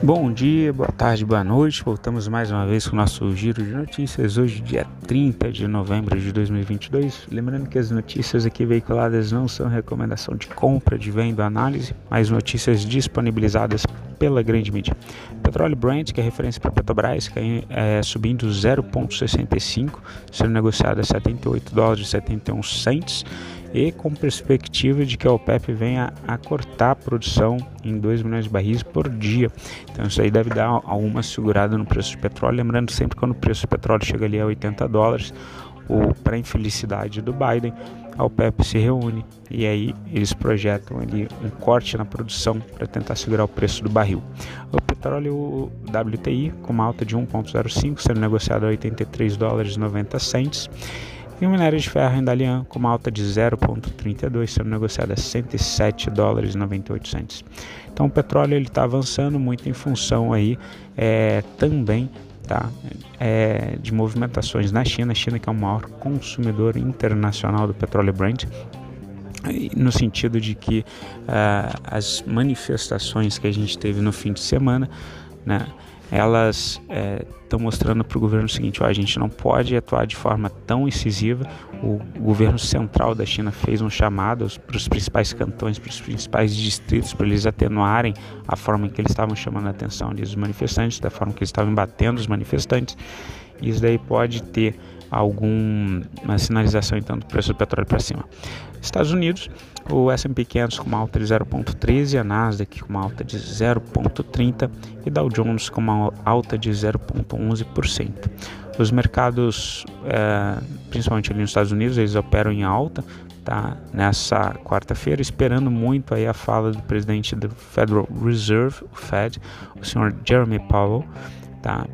Bom dia, boa tarde, boa noite. Voltamos mais uma vez com o nosso giro de notícias. Hoje, dia 30 de novembro de 2022. Lembrando que as notícias aqui veiculadas não são recomendação de compra, de venda, análise, mas notícias disponibilizadas pela grande mídia. Petróleo Brent, que é referência para Petrobras, que é, subindo 0,65, sendo negociado a 78 dólares e 71 cents e com perspectiva de que a OPEP venha a cortar a produção em 2 milhões de barris por dia. Então isso aí deve dar alguma segurada no preço de petróleo. Lembrando sempre quando o preço do petróleo chega ali a 80 dólares, ou para infelicidade do Biden, a OPEP se reúne e aí eles projetam ali um corte na produção para tentar segurar o preço do barril. O petróleo WTI com uma alta de 1.05 sendo negociado a 83 dólares e 90 cents e o minério de ferro em Dalian com uma alta de 0,32, sendo negociado a 107 dólares e 98 centes. Então o petróleo ele está avançando muito em função aí é, também tá, é, de movimentações na China, a China que é o maior consumidor internacional do petróleo Brent, no sentido de que uh, as manifestações que a gente teve no fim de semana, né, elas estão é, mostrando para o governo o seguinte: ó, a gente não pode atuar de forma tão incisiva. O governo central da China fez um chamado para os principais cantões, para os principais distritos, para eles atenuarem a forma em que eles estavam chamando a atenção dos manifestantes, da forma que eles estavam batendo os manifestantes. Isso daí pode ter alguma sinalização então do preço do petróleo para cima. Estados Unidos, o S&P 500 com uma alta de 0,13, a Nasdaq com uma alta de 0,30 e Dow Jones com uma alta de 0,11%. Os mercados, é, principalmente ali nos Estados Unidos, eles operam em alta, tá? Nessa quarta-feira, esperando muito aí a fala do presidente do Federal Reserve, o Fed, o senhor Jeremy Powell, tá?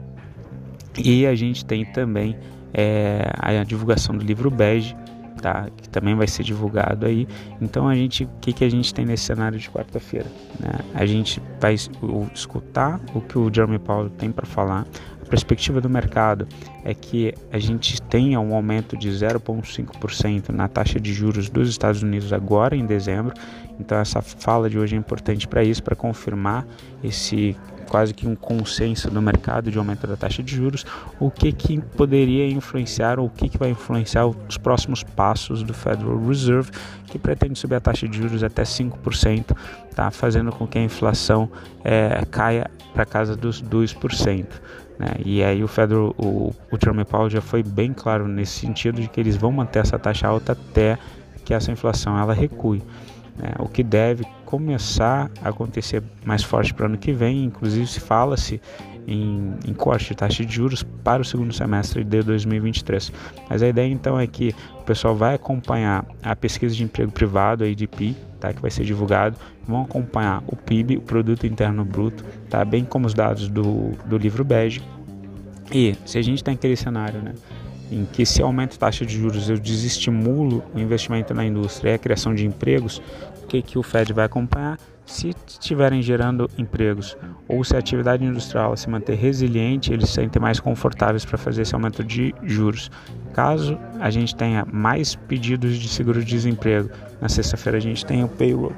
E a gente tem também é, a divulgação do livro Bege, tá? que também vai ser divulgado aí. Então a gente, o que, que a gente tem nesse cenário de quarta-feira? Né? A gente vai escutar o que o Jeremy Powell tem para falar. A perspectiva do mercado é que a gente tenha um aumento de 0,5% na taxa de juros dos Estados Unidos agora em dezembro. Então essa fala de hoje é importante para isso, para confirmar esse quase que um consenso no mercado de aumento da taxa de juros, o que, que poderia influenciar ou o que, que vai influenciar os próximos passos do Federal Reserve, que pretende subir a taxa de juros até 5%, tá? fazendo com que a inflação é, caia para casa dos 2%. Né? E aí o Federal, o, o Jerome Powell já foi bem claro nesse sentido de que eles vão manter essa taxa alta até que essa inflação ela recue né, o que deve começar a acontecer mais forte para o ano que vem. Inclusive, se fala-se em, em, corte de taxa de juros para o segundo semestre de 2023. Mas a ideia então é que o pessoal vai acompanhar a pesquisa de emprego privado, a IDP, tá, que vai ser divulgado, vão acompanhar o PIB, o Produto Interno Bruto, tá, bem como os dados do, do livro bege. E se a gente tem aquele cenário, né, em que se aumenta a taxa de juros eu desestimulo o investimento na indústria e a criação de empregos, o que, que o Fed vai acompanhar? Se estiverem gerando empregos ou se a atividade industrial se manter resiliente, eles se sentem mais confortáveis para fazer esse aumento de juros. Caso a gente tenha mais pedidos de seguro-desemprego, na sexta-feira a gente tem o payroll,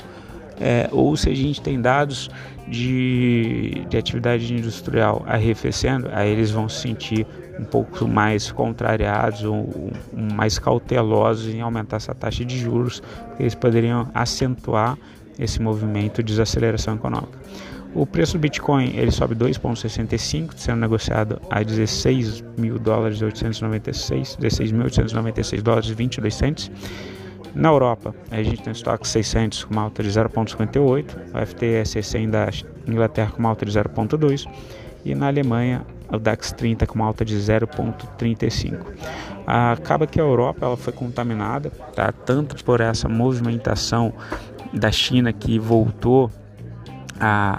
é, ou se a gente tem dados de, de atividade industrial arrefecendo, aí eles vão se sentir um pouco mais contrariados ou mais cautelosos em aumentar essa taxa de juros, eles poderiam acentuar esse movimento de desaceleração econômica. O preço do Bitcoin ele sobe 2,65, sendo negociado a 16 mil dólares e 896, 16.896 dólares e 22 centos. Na Europa, a gente tem o estoque 600 com uma alta de 0,58, o FTSE 100 da Inglaterra com uma alta de 0,2 e na Alemanha o DAX 30 com uma alta de 0,35. Acaba que a Europa ela foi contaminada, tá? tanto por essa movimentação da China que voltou a,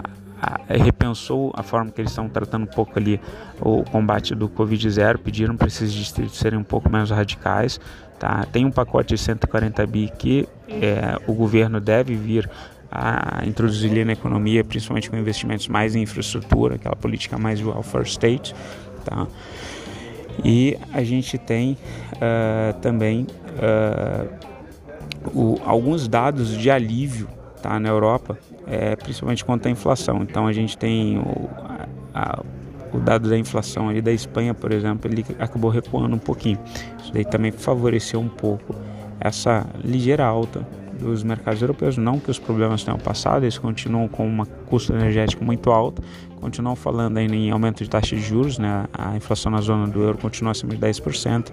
repensou a forma que eles estão tratando um pouco ali o combate do Covid-0, pediram para esses distritos serem um pouco menos radicais, Tá? Tem um pacote de 140 bi que é, o governo deve vir a introduzir na economia, principalmente com investimentos mais em infraestrutura, aquela política mais de welfare state. Tá? E a gente tem uh, também uh, o, alguns dados de alívio tá? tá, na Europa, é, principalmente quanto à inflação. Então a gente tem o, a, o dado da inflação ali da Espanha, por exemplo, ele acabou recuando um pouquinho. Isso daí também favoreceu um pouco essa ligeira alta dos mercados europeus. Não que os problemas tenham passado, eles continuam com uma custo energético muito alto, continuam falando ainda em aumento de taxa de juros, né? a inflação na zona do euro continua acima de 10%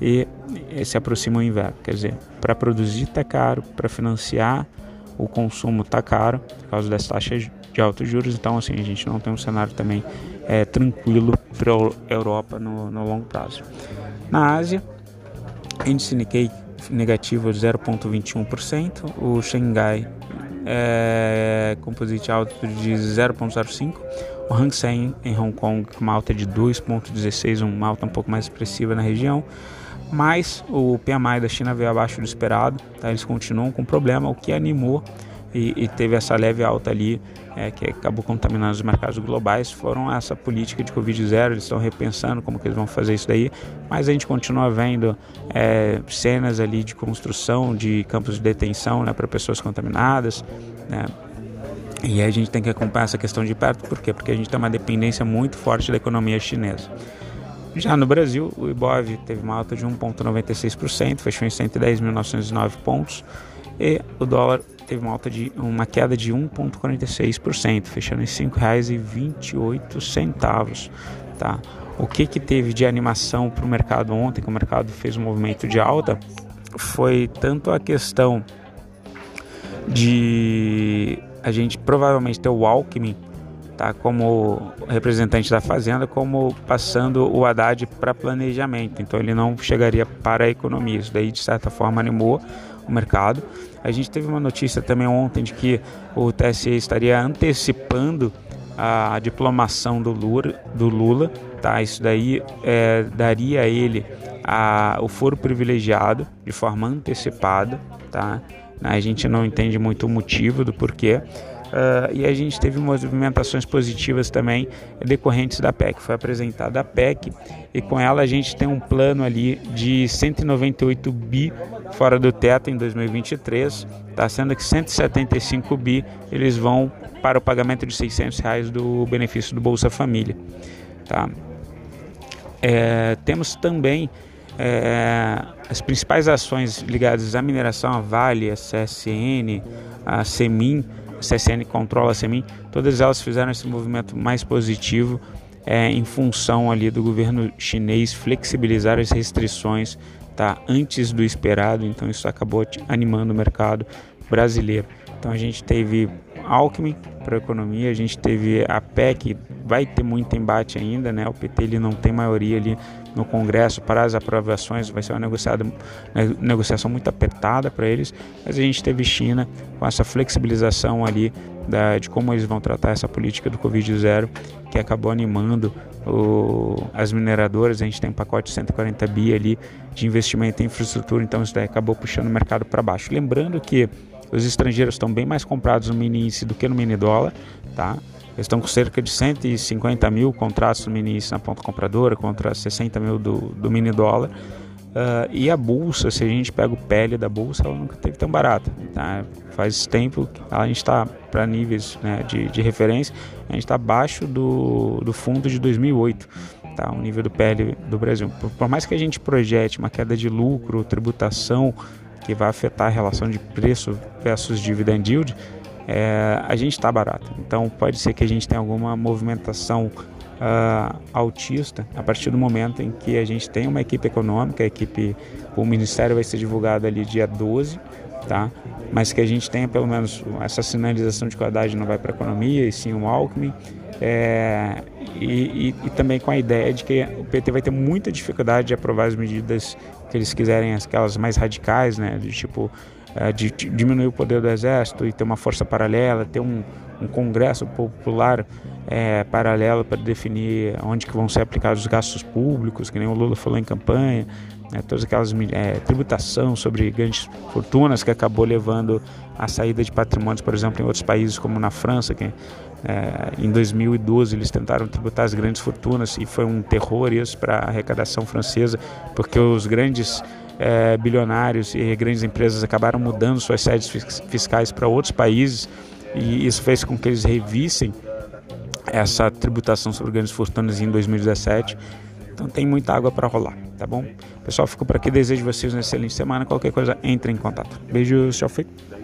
e se aproxima o inverno. Quer dizer, para produzir está caro, para financiar o consumo está caro por causa das taxas de altos juros, então assim a gente não tem um cenário também é, tranquilo para a Europa no, no longo prazo. Na Ásia, índice Nikkei negativo de 0,21%, o Xangai é, composite alto de 0,05%, o Hang Seng em Hong Kong com uma alta de 2,16%, uma alta um pouco mais expressiva na região, mas o PMI da China veio abaixo do esperado, tá? eles continuam com problema, o que animou e, e teve essa leve alta ali é, que acabou contaminando os mercados globais foram essa política de Covid zero. Eles estão repensando como que eles vão fazer isso daí, mas a gente continua vendo é, cenas ali de construção de campos de detenção né, para pessoas contaminadas. Né, e a gente tem que acompanhar essa questão de perto, por quê? Porque a gente tem uma dependência muito forte da economia chinesa. Já no Brasil, o Ibov teve uma alta de 1,96%, fechou em 110.909 pontos, e o dólar teve uma alta de uma queda de 1,46%, fechando em R$ 5,28, tá? O que que teve de animação para o mercado ontem, que o mercado fez um movimento de alta, foi tanto a questão de a gente provavelmente ter o Alckmin tá, como representante da Fazenda, como passando o Haddad para planejamento. Então ele não chegaria para a economia. Isso daí, de certa forma, animou o mercado. A gente teve uma notícia também ontem de que o TSE estaria antecipando a diplomação do Lula, do Lula tá? Isso daí é, daria a ele a, o foro privilegiado de forma antecipada, tá? A gente não entende muito o motivo do porquê, Uh, e a gente teve movimentações positivas também decorrentes da PEC. Foi apresentada a PEC e com ela a gente tem um plano ali de 198 bi fora do teto em 2023, tá sendo que 175 bi eles vão para o pagamento de 600 reais do benefício do Bolsa Família, tá? É, temos também é, as principais ações ligadas à mineração, a Vale, a CSN, a Semin CSN controla a SEMIN, todas elas fizeram esse movimento mais positivo é, em função ali do governo chinês flexibilizar as restrições tá, antes do esperado, então isso acabou animando o mercado brasileiro. Então a gente teve Alckmin para a economia, a gente teve a PEC, vai ter muito embate ainda, né? O PT ele não tem maioria ali no Congresso para as aprovações, vai ser uma negociada, negociação muito apertada para eles, mas a gente teve China com essa flexibilização ali da, de como eles vão tratar essa política do Covid zero, que acabou animando o, as mineradoras, a gente tem um pacote de 140 bi ali de investimento em infraestrutura, então isso daí acabou puxando o mercado para baixo. Lembrando que os estrangeiros estão bem mais comprados no mini índice do que no mini dólar, tá? Eles estão com cerca de 150 mil contratos no mini índice na ponta compradora contra 60 mil do, do mini dólar. Uh, e a bolsa, se a gente pega o pele da bolsa, ela nunca teve tão barata. Tá? Faz tempo que a gente está para níveis né, de, de referência, a gente está abaixo do, do fundo de 2008, tá? o nível do pele do Brasil. Por, por mais que a gente projete uma queda de lucro, tributação, que vai afetar a relação de preço versus dividend yield, é, a gente está barato. Então pode ser que a gente tenha alguma movimentação uh, altista a partir do momento em que a gente tem uma equipe econômica, a equipe, o ministério vai ser divulgado ali dia 12, tá? mas que a gente tenha pelo menos essa sinalização de qualidade não vai para a economia e sim o Alckmin. É, e, e, e, também com a ideia de que o PT vai ter muita dificuldade de aprovar as medidas que eles quiserem, aquelas mais radicais, né, de tipo é, de, de diminuir o poder do exército e ter uma força paralela, ter um, um congresso popular é, paralelo para definir onde que vão ser aplicados os gastos públicos, que nem o Lula falou em campanha, né, todas aquelas é, tributação sobre grandes fortunas que acabou levando à saída de patrimônios, por exemplo, em outros países como na França, que é, em 2012 eles tentaram tributar as grandes fortunas e foi um terror isso para a arrecadação francesa, porque os grandes é, bilionários e grandes empresas acabaram mudando suas sedes fiscais para outros países e isso fez com que eles revissem essa tributação sobre grandes fortunas em 2017. Então tem muita água para rolar, tá bom? Pessoal, fico por aqui. Desejo vocês uma excelente semana. Qualquer coisa, entre em contato. Beijos, tchau, feito.